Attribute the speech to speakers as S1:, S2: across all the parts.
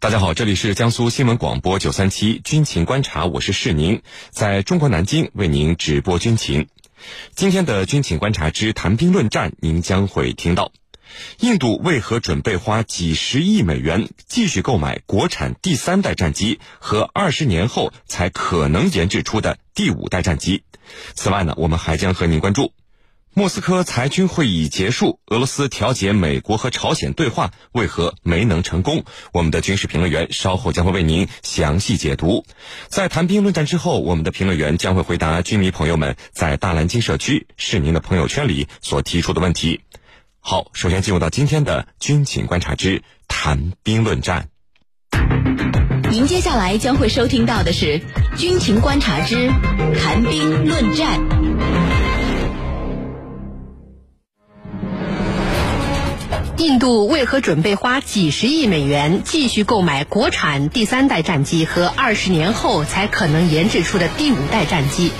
S1: 大家好，这里是江苏新闻广播九三七军情观察，我是世宁，在中国南京为您直播军情。今天的军情观察之谈兵论战，您将会听到：印度为何准备花几十亿美元继续购买国产第三代战机和二十年后才可能研制出的第五代战机？此外呢，我们还将和您关注。莫斯科裁军会议结束，俄罗斯调解美国和朝鲜对话为何没能成功？我们的军事评论员稍后将会为您详细解读。在谈兵论战之后，我们的评论员将会回答军迷朋友们在大蓝鲸社区、是您的朋友圈里所提出的问题。好，首先进入到今天的军情观察之谈兵论战。
S2: 您接下来将会收听到的是军情观察之谈兵论战。
S3: 印度为何准备花几十亿美元继续购买国产第三代战机和二十年后才可能研制出的第五代战机？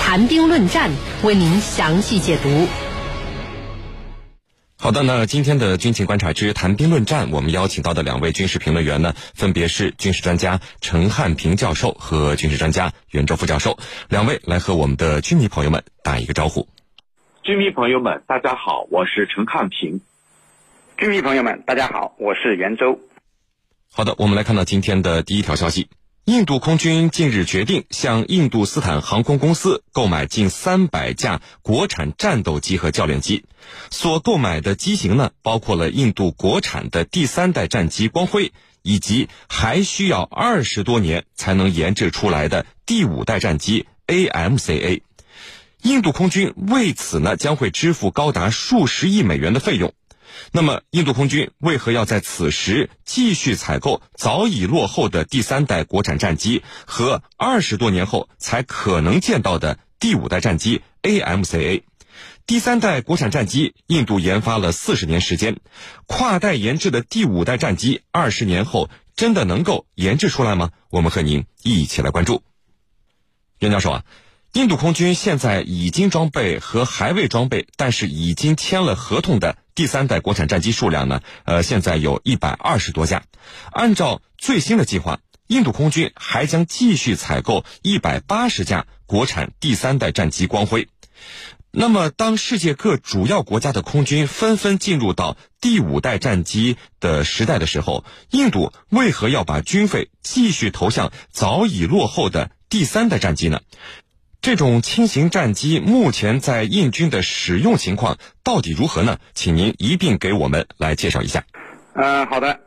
S3: 谈兵论战，为您详细解读。
S1: 好的，那今天的军情观察之谈兵论战，我们邀请到的两位军事评论员呢，分别是军事专家陈汉平教授和军事专家袁周副教授。两位来和我们的军迷朋友们打一个招呼。
S4: 军迷朋友们，大家好，我是陈汉平。
S5: 军迷朋友们，大家好，我是袁周。
S1: 好的，我们来看到今天的第一条消息：印度空军近日决定向印度斯坦航空公司购买近三百架国产战斗机和教练机。所购买的机型呢，包括了印度国产的第三代战机“光辉”，以及还需要二十多年才能研制出来的第五代战机 AMCA。印度空军为此呢，将会支付高达数十亿美元的费用。那么，印度空军为何要在此时继续采购早已落后的第三代国产战机和二十多年后才可能见到的第五代战机 AMCA？第三代国产战机，印度研发了四十年时间，跨代研制的第五代战机，二十年后真的能够研制出来吗？我们和您一起来关注。袁教授啊。印度空军现在已经装备和还未装备，但是已经签了合同的第三代国产战机数量呢？呃，现在有一百二十多架。按照最新的计划，印度空军还将继续采购一百八十架国产第三代战机“光辉”。那么，当世界各主要国家的空军纷纷进入到第五代战机的时代的时候，印度为何要把军费继续投向早已落后的第三代战机呢？这种轻型战机目前在印军的使用情况到底如何呢？请您一并给我们来介绍一下。
S5: 呃，好的。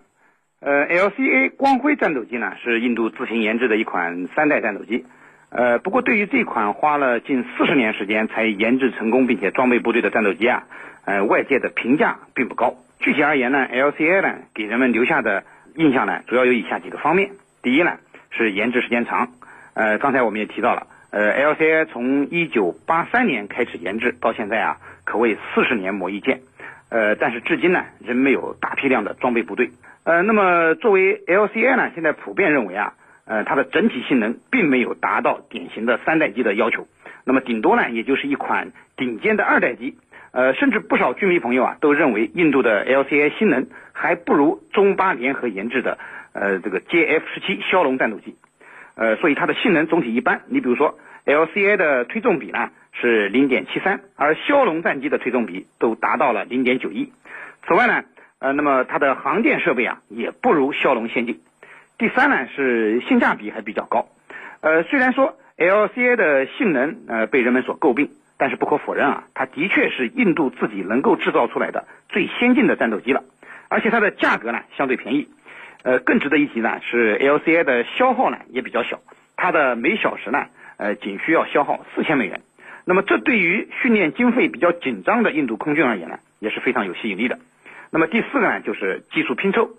S5: 呃，LCA 光辉战斗机呢是印度自行研制的一款三代战斗机。呃，不过对于这款花了近四十年时间才研制成功并且装备部队的战斗机啊，呃，外界的评价并不高。具体而言呢，LCA 呢给人们留下的印象呢主要有以下几个方面。第一呢是研制时间长。呃，刚才我们也提到了。呃，LCA 从一九八三年开始研制到现在啊，可谓四十年磨一剑。呃，但是至今呢，仍没有大批量的装备部队。呃，那么作为 LCA 呢，现在普遍认为啊，呃，它的整体性能并没有达到典型的三代机的要求。那么顶多呢，也就是一款顶尖的二代机。呃，甚至不少军迷朋友啊，都认为印度的 LCA 性能还不如中巴联合研制的呃这个 JF 十七枭龙战斗机。呃，所以它的性能总体一般。你比如说，LCA 的推重比呢是零点七三，而枭龙战机的推重比都达到了零点九一。此外呢，呃，那么它的航电设备啊也不如枭龙先进。第三呢是性价比还比较高。呃，虽然说 LCA 的性能呃被人们所诟病，但是不可否认啊，它的确是印度自己能够制造出来的最先进的战斗机了，而且它的价格呢相对便宜。呃，更值得一提呢是 LCA 的消耗呢也比较小，它的每小时呢呃仅需要消耗四千美元，那么这对于训练经费比较紧张的印度空军而言呢也是非常有吸引力的。那么第四个呢就是技术拼凑，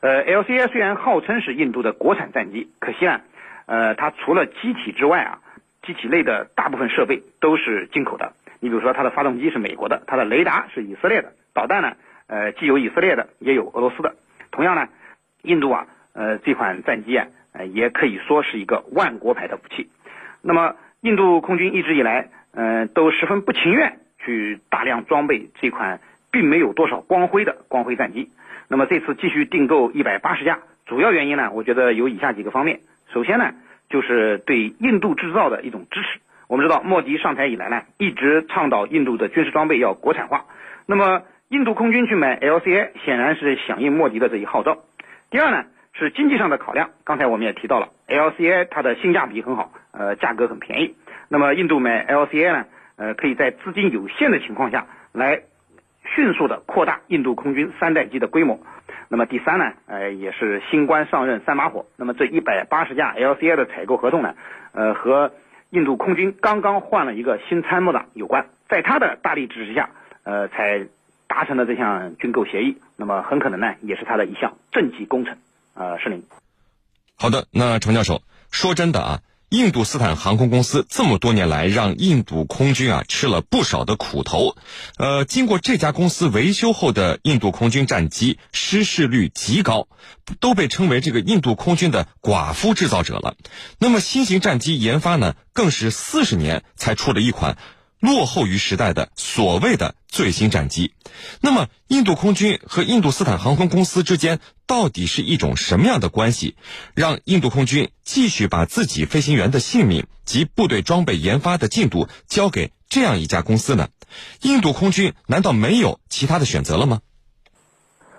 S5: 呃 LCA 虽然号称是印度的国产战机，可惜呢呃它除了机体之外啊，机体内的大部分设备都是进口的。你比如说它的发动机是美国的，它的雷达是以色列的，导弹呢呃既有以色列的也有俄罗斯的，同样呢。印度啊，呃，这款战机啊，呃，也可以说是一个万国牌的武器。那么，印度空军一直以来，呃，都十分不情愿去大量装备这款并没有多少光辉的光辉战机。那么这次继续订购一百八十架，主要原因呢，我觉得有以下几个方面。首先呢，就是对印度制造的一种支持。我们知道，莫迪上台以来呢，一直倡导印度的军事装备要国产化。那么，印度空军去买 LCA，显然是响应莫迪的这一号召。第二呢，是经济上的考量。刚才我们也提到了，LCA 它的性价比很好，呃，价格很便宜。那么，印度买 LCA 呢，呃，可以在资金有限的情况下来迅速的扩大印度空军三代机的规模。那么第三呢，呃，也是新官上任三把火。那么这一百八十架 LCA 的采购合同呢，呃，和印度空军刚刚换了一个新参谋长有关，在他的大力支持下，呃，才达成了这项军购协议。那么很可能呢，也是他的一项政绩工程。呃，是您。
S1: 好的，那程教授，说真的啊。印度斯坦航空公司这么多年来让印度空军啊吃了不少的苦头，呃，经过这家公司维修后的印度空军战机失事率极高，都被称为这个印度空军的寡妇制造者了。那么新型战机研发呢，更是四十年才出了一款。落后于时代的所谓的最新战机，那么印度空军和印度斯坦航空公司之间到底是一种什么样的关系，让印度空军继续把自己飞行员的性命及部队装备研发的进度交给这样一家公司呢？印度空军难道没有其他的选择了吗？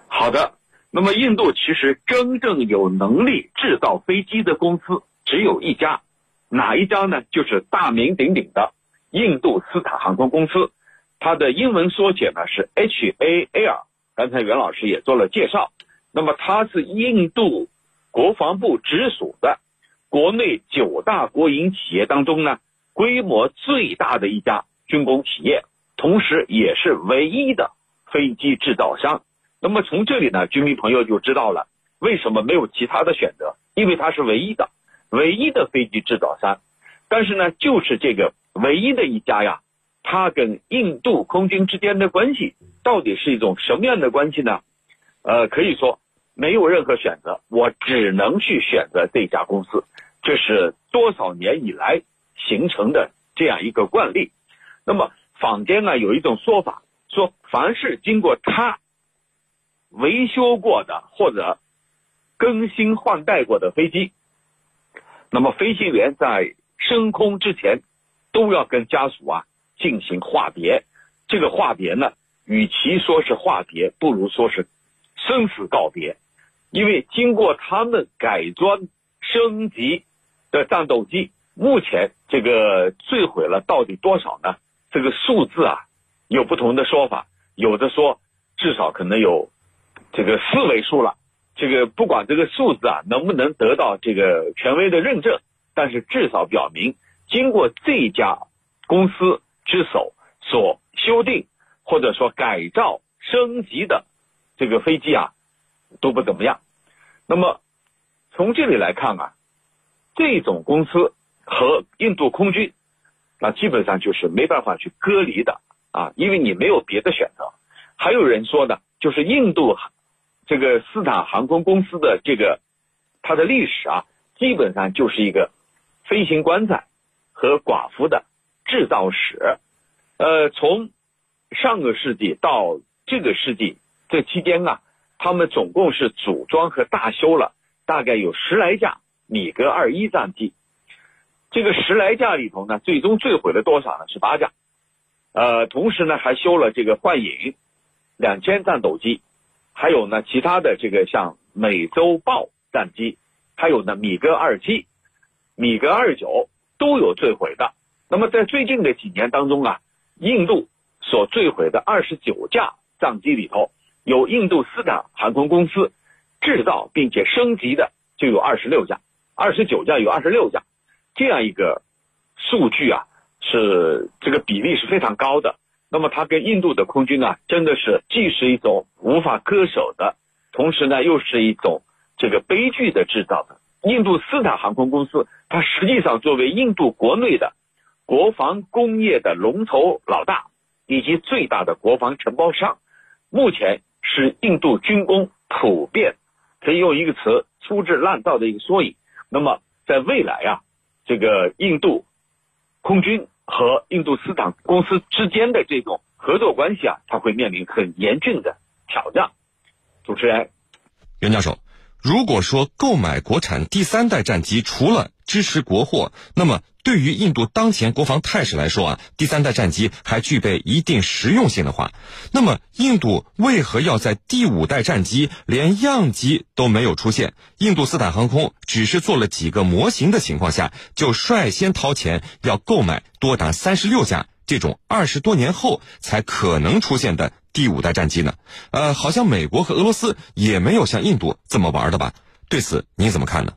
S6: 好的，那么印度其实真正有能力制造飞机的公司只有一家，哪一家呢？就是大名鼎鼎的。印度斯坦航空公司，它的英文缩写呢是 HAL。刚才袁老师也做了介绍。那么它是印度国防部直属的国内九大国营企业当中呢规模最大的一家军工企业，同时也是唯一的飞机制造商。那么从这里呢，军迷朋友就知道了为什么没有其他的选择，因为它是唯一的、唯一的飞机制造商。但是呢，就是这个。唯一的一家呀，它跟印度空军之间的关系到底是一种什么样的关系呢？呃，可以说没有任何选择，我只能去选择这家公司，这是多少年以来形成的这样一个惯例。那么坊间呢有一种说法，说凡是经过他维修过的或者更新换代过的飞机，那么飞行员在升空之前。都要跟家属啊进行话别，这个话别呢，与其说是话别，不如说是生死告别。因为经过他们改装升级的战斗机，目前这个坠毁了到底多少呢？这个数字啊有不同的说法，有的说至少可能有这个四位数了。这个不管这个数字啊能不能得到这个权威的认证，但是至少表明。经过这家公司之手所修订或者说改造升级的这个飞机啊，都不怎么样。那么从这里来看啊，这种公司和印度空军那基本上就是没办法去隔离的啊，因为你没有别的选择。还有人说呢，就是印度这个斯坦航空公司的这个它的历史啊，基本上就是一个飞行棺材。和寡妇的制造史，呃，从上个世纪到这个世纪这期间啊，他们总共是组装和大修了大概有十来架米格二一战机。这个十来架里头呢，最终坠毁了多少呢？是八架。呃，同时呢，还修了这个幻影两千战斗机，还有呢其他的这个像美洲豹战机，还有呢米格二七、米格二九。都有坠毁的。那么在最近的几年当中啊，印度所坠毁的二十九架战机里头，有印度斯坦航空公司制造并且升级的就有二十六架，二十九架有二十六架，这样一个数据啊，是这个比例是非常高的。那么它跟印度的空军啊，真的是既是一种无法割舍的，同时呢又是一种这个悲剧的制造的。印度斯坦航空公司，它实际上作为印度国内的国防工业的龙头老大，以及最大的国防承包商，目前是印度军工普遍可以用一个词粗制滥造的一个缩影。那么，在未来啊，这个印度空军和印度斯坦公司之间的这种合作关系啊，它会面临很严峻的挑战。主持人，
S1: 袁教授。如果说购买国产第三代战机除了支持国货，那么对于印度当前国防态势来说啊，第三代战机还具备一定实用性的话，那么印度为何要在第五代战机连样机都没有出现，印度斯坦航空只是做了几个模型的情况下，就率先掏钱要购买多达三十六架这种二十多年后才可能出现的？第五代战机呢？呃，好像美国和俄罗斯也没有像印度这么玩的吧？对此你怎么看呢？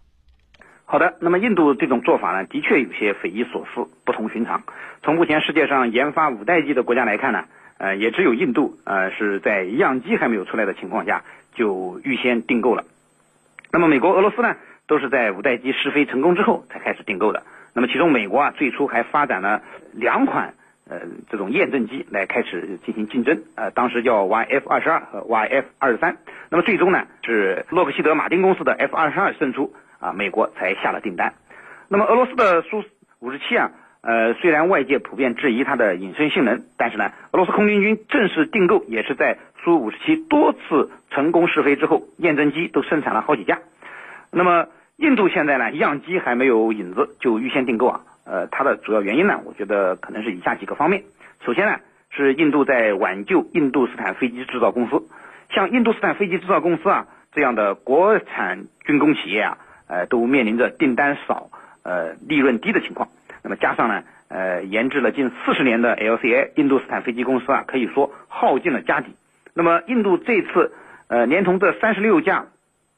S5: 好的，那么印度这种做法呢，的确有些匪夷所思、不同寻常。从目前世界上研发五代机的国家来看呢，呃，也只有印度呃是在样机还没有出来的情况下就预先订购了。那么美国、俄罗斯呢，都是在五代机试飞成功之后才开始订购的。那么其中美国啊，最初还发展了两款。呃，这种验证机来开始进行竞争，呃，当时叫 YF 二十二和 YF 二十三，那么最终呢是洛克希德马丁公司的 F 二十二胜出，啊，美国才下了订单。那么俄罗斯的苏五十七啊，呃，虽然外界普遍质疑它的隐身性能，但是呢，俄罗斯空军军正式订购也是在苏五十七多次成功试飞之后，验证机都生产了好几架。那么印度现在呢，样机还没有影子就预先订购啊。呃，它的主要原因呢，我觉得可能是以下几个方面。首先呢，是印度在挽救印度斯坦飞机制造公司，像印度斯坦飞机制造公司啊这样的国产军工企业啊，呃，都面临着订单少、呃利润低的情况。那么加上呢，呃，研制了近四十年的 LCA 印度斯坦飞机公司啊，可以说耗尽了家底。那么印度这次呃，连同这三十六架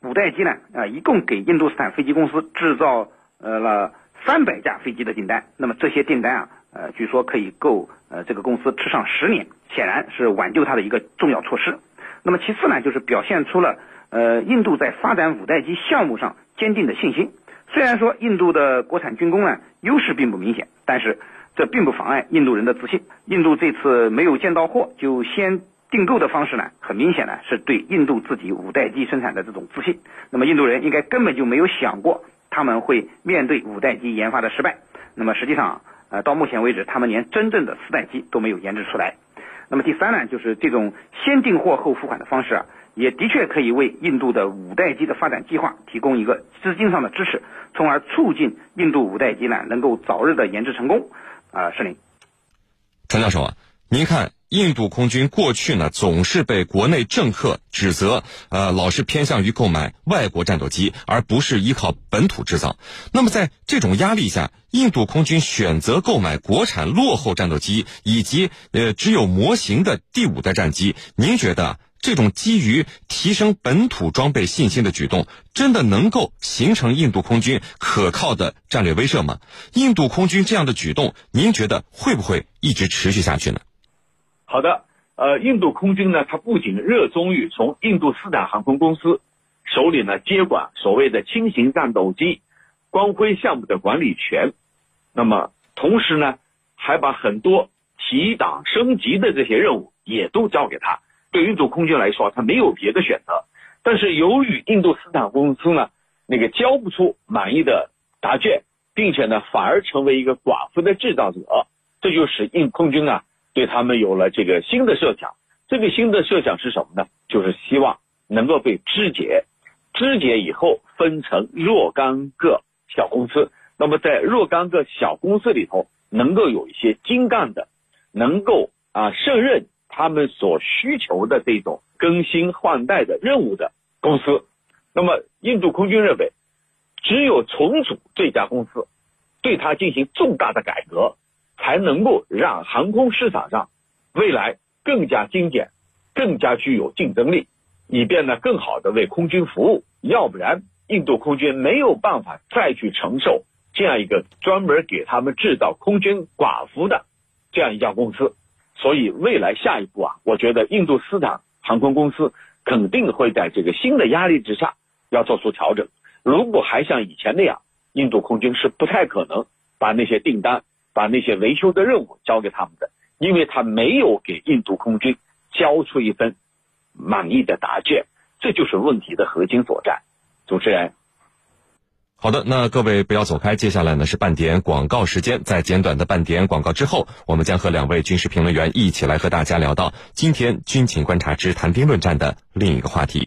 S5: 五代机呢，啊，一共给印度斯坦飞机公司制造呃了。三百架飞机的订单，那么这些订单啊，呃，据说可以够呃这个公司吃上十年，显然是挽救它的一个重要措施。那么其次呢，就是表现出了呃印度在发展五代机项目上坚定的信心。虽然说印度的国产军工呢优势并不明显，但是这并不妨碍印度人的自信。印度这次没有见到货就先订购的方式呢，很明显呢是对印度自己五代机生产的这种自信。那么印度人应该根本就没有想过。他们会面对五代机研发的失败，那么实际上，呃，到目前为止，他们连真正的四代机都没有研制出来。那么第三呢，就是这种先订货后付款的方式啊，也的确可以为印度的五代机的发展计划提供一个资金上的支持，从而促进印度五代机呢能够早日的研制成功。啊，石林，
S1: 陈教授啊，您看。印度空军过去呢，总是被国内政客指责，呃，老是偏向于购买外国战斗机，而不是依靠本土制造。那么在这种压力下，印度空军选择购买国产落后战斗机，以及呃只有模型的第五代战机。您觉得这种基于提升本土装备信心的举动，真的能够形成印度空军可靠的战略威慑吗？印度空军这样的举动，您觉得会不会一直持续下去呢？
S6: 好的，呃，印度空军呢，它不仅热衷于从印度斯坦航空公司手里呢接管所谓的轻型战斗机光辉项目的管理权，那么同时呢，还把很多提档升级的这些任务也都交给他。对印度空军来说，他没有别的选择。但是由于印度斯坦公司呢，那个交不出满意的答卷，并且呢，反而成为一个寡妇的制造者，这就使印空军啊。对他们有了这个新的设想，这个新的设想是什么呢？就是希望能够被肢解，肢解以后分成若干个小公司。那么在若干个小公司里头，能够有一些精干的，能够啊胜任他们所需求的这种更新换代的任务的公司。那么印度空军认为，只有重组这家公司，对它进行重大的改革。才能够让航空市场上未来更加精简、更加具有竞争力，以便呢更好的为空军服务。要不然，印度空军没有办法再去承受这样一个专门给他们制造空军寡妇的这样一家公司。所以，未来下一步啊，我觉得印度斯坦航空公司肯定会在这个新的压力之下要做出调整。如果还像以前那样，印度空军是不太可能把那些订单。把那些维修的任务交给他们的，因为他没有给印度空军交出一份满意的答卷，这就是问题的核心所在。主持人，
S1: 好的，那各位不要走开，接下来呢是半点广告时间，在简短的半点广告之后，我们将和两位军事评论员一起来和大家聊到今天军情观察之谈兵论战的另一个话题。